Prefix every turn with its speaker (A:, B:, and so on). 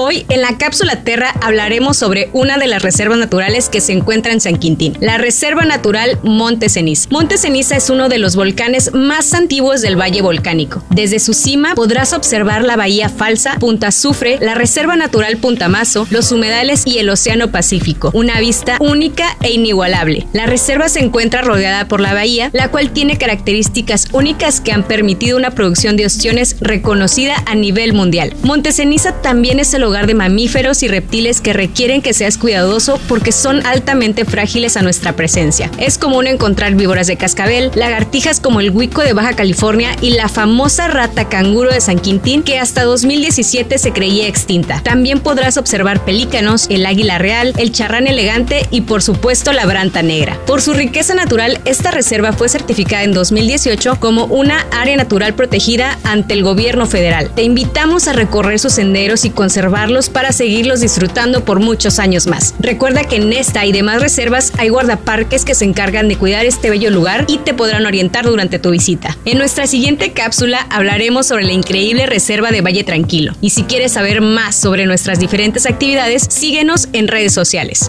A: Hoy en la cápsula Terra hablaremos sobre una de las reservas naturales que se encuentra en San Quintín, la Reserva Natural Monte Ceniza. Monte Ceniza es uno de los volcanes más antiguos del Valle Volcánico. Desde su cima podrás observar la bahía falsa, Punta Azufre, la Reserva Natural Punta Mazo, los humedales y el Océano Pacífico. Una vista única e inigualable. La reserva se encuentra rodeada por la bahía, la cual tiene características únicas que han permitido una producción de ostiones reconocida a nivel mundial. Monte Ceniza también es el hogar de mamíferos y reptiles que requieren que seas cuidadoso porque son altamente frágiles a nuestra presencia. Es común encontrar víboras de cascabel, lagartijas como el huico de Baja California y la famosa rata canguro de San Quintín que hasta 2017 se creía extinta. También podrás observar pelícanos, el águila real, el charrán elegante y por supuesto la branta negra. Por su riqueza natural, esta reserva fue certificada en 2018 como una área natural protegida ante el gobierno federal. Te invitamos a recorrer sus senderos y conservar para seguirlos disfrutando por muchos años más. Recuerda que en esta y demás reservas hay guardaparques que se encargan de cuidar este bello lugar y te podrán orientar durante tu visita. En nuestra siguiente cápsula hablaremos sobre la increíble reserva de Valle Tranquilo. Y si quieres saber más sobre nuestras diferentes actividades, síguenos en redes sociales.